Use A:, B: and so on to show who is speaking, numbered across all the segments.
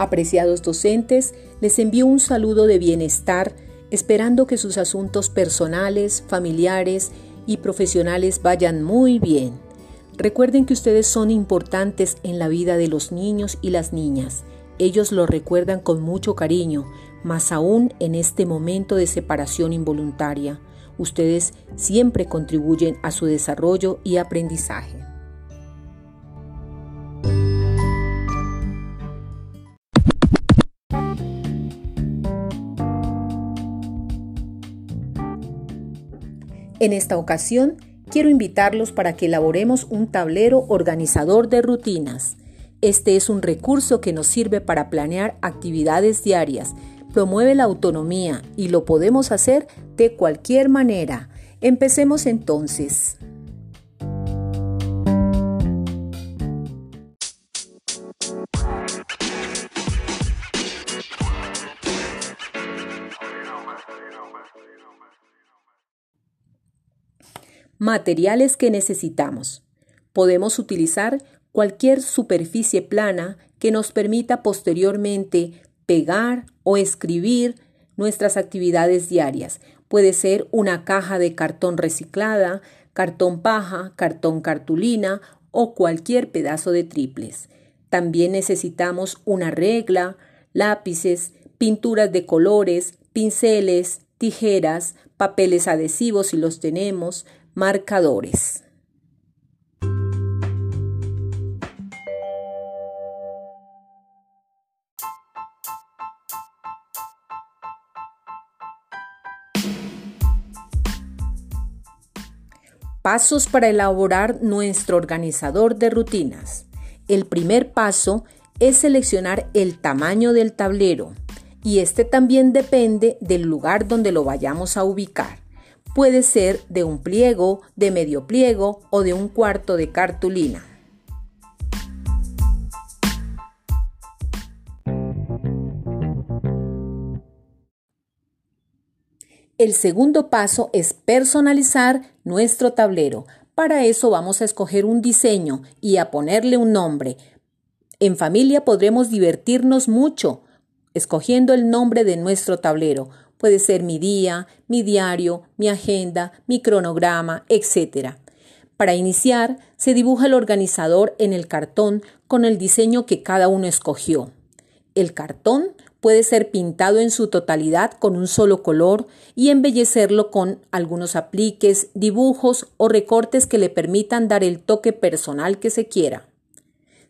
A: Apreciados docentes, les envío un saludo de bienestar, esperando que sus asuntos personales, familiares y profesionales vayan muy bien. Recuerden que ustedes son importantes en la vida de los niños y las niñas. Ellos lo recuerdan con mucho cariño, más aún en este momento de separación involuntaria. Ustedes siempre contribuyen a su desarrollo y aprendizaje. En esta ocasión, quiero invitarlos para que elaboremos un tablero organizador de rutinas. Este es un recurso que nos sirve para planear actividades diarias, promueve la autonomía y lo podemos hacer de cualquier manera. Empecemos entonces. Materiales que necesitamos. Podemos utilizar cualquier superficie plana que nos permita posteriormente pegar o escribir nuestras actividades diarias. Puede ser una caja de cartón reciclada, cartón paja, cartón cartulina o cualquier pedazo de triples. También necesitamos una regla, lápices, pinturas de colores, pinceles, tijeras, papeles adhesivos si los tenemos, marcadores. Pasos para elaborar nuestro organizador de rutinas. El primer paso es seleccionar el tamaño del tablero y este también depende del lugar donde lo vayamos a ubicar. Puede ser de un pliego, de medio pliego o de un cuarto de cartulina. El segundo paso es personalizar nuestro tablero. Para eso vamos a escoger un diseño y a ponerle un nombre. En familia podremos divertirnos mucho escogiendo el nombre de nuestro tablero. Puede ser mi día, mi diario, mi agenda, mi cronograma, etc. Para iniciar, se dibuja el organizador en el cartón con el diseño que cada uno escogió. El cartón puede ser pintado en su totalidad con un solo color y embellecerlo con algunos apliques, dibujos o recortes que le permitan dar el toque personal que se quiera.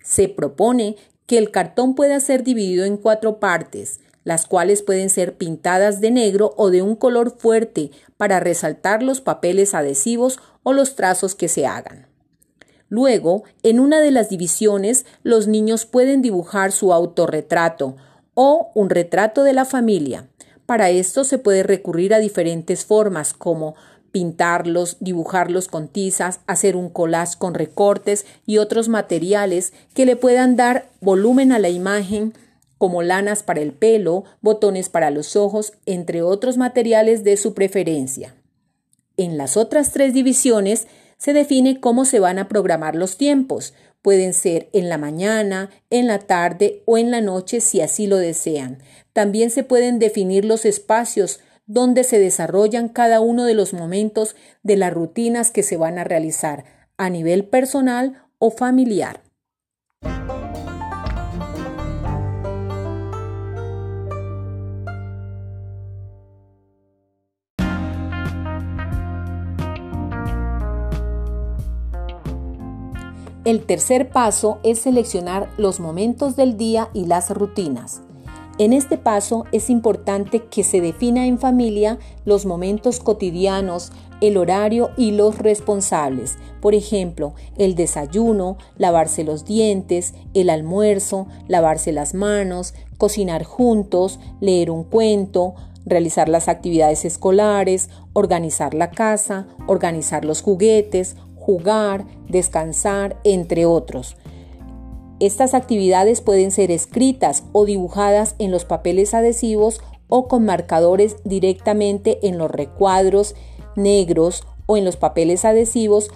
A: Se propone que el cartón pueda ser dividido en cuatro partes, las cuales pueden ser pintadas de negro o de un color fuerte para resaltar los papeles adhesivos o los trazos que se hagan. Luego, en una de las divisiones, los niños pueden dibujar su autorretrato o un retrato de la familia. Para esto se puede recurrir a diferentes formas como pintarlos, dibujarlos con tizas, hacer un collage con recortes y otros materiales que le puedan dar volumen a la imagen como lanas para el pelo, botones para los ojos, entre otros materiales de su preferencia. En las otras tres divisiones se define cómo se van a programar los tiempos, Pueden ser en la mañana, en la tarde o en la noche si así lo desean. También se pueden definir los espacios donde se desarrollan cada uno de los momentos de las rutinas que se van a realizar a nivel personal o familiar. El tercer paso es seleccionar los momentos del día y las rutinas. En este paso es importante que se defina en familia los momentos cotidianos, el horario y los responsables. Por ejemplo, el desayuno, lavarse los dientes, el almuerzo, lavarse las manos, cocinar juntos, leer un cuento, realizar las actividades escolares, organizar la casa, organizar los juguetes, jugar, descansar, entre otros. Estas actividades pueden ser escritas o dibujadas en los papeles adhesivos o con marcadores directamente en los recuadros negros o en los papeles adhesivos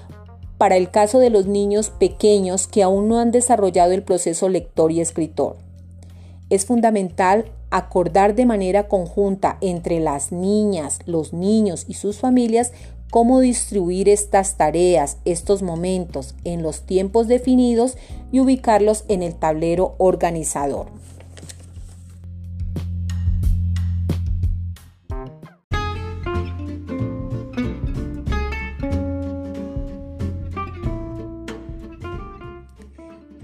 A: para el caso de los niños pequeños que aún no han desarrollado el proceso lector y escritor. Es fundamental acordar de manera conjunta entre las niñas, los niños y sus familias cómo distribuir estas tareas, estos momentos en los tiempos definidos y ubicarlos en el tablero organizador.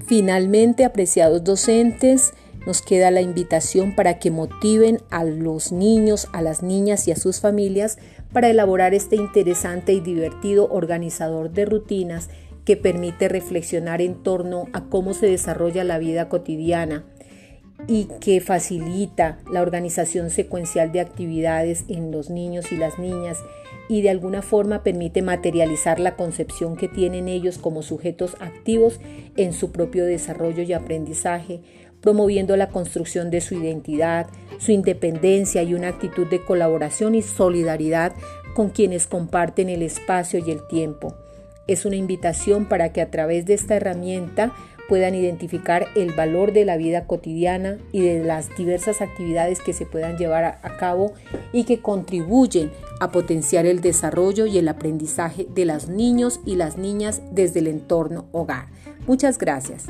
A: Finalmente, apreciados docentes, nos queda la invitación para que motiven a los niños, a las niñas y a sus familias para elaborar este interesante y divertido organizador de rutinas que permite reflexionar en torno a cómo se desarrolla la vida cotidiana y que facilita la organización secuencial de actividades en los niños y las niñas y de alguna forma permite materializar la concepción que tienen ellos como sujetos activos en su propio desarrollo y aprendizaje, promoviendo la construcción de su identidad, su independencia y una actitud de colaboración y solidaridad con quienes comparten el espacio y el tiempo. Es una invitación para que a través de esta herramienta puedan identificar el valor de la vida cotidiana y de las diversas actividades que se puedan llevar a, cabo y que contribuyen a potenciar el desarrollo y el aprendizaje de los niños y las niñas desde el entorno hogar. Muchas gracias.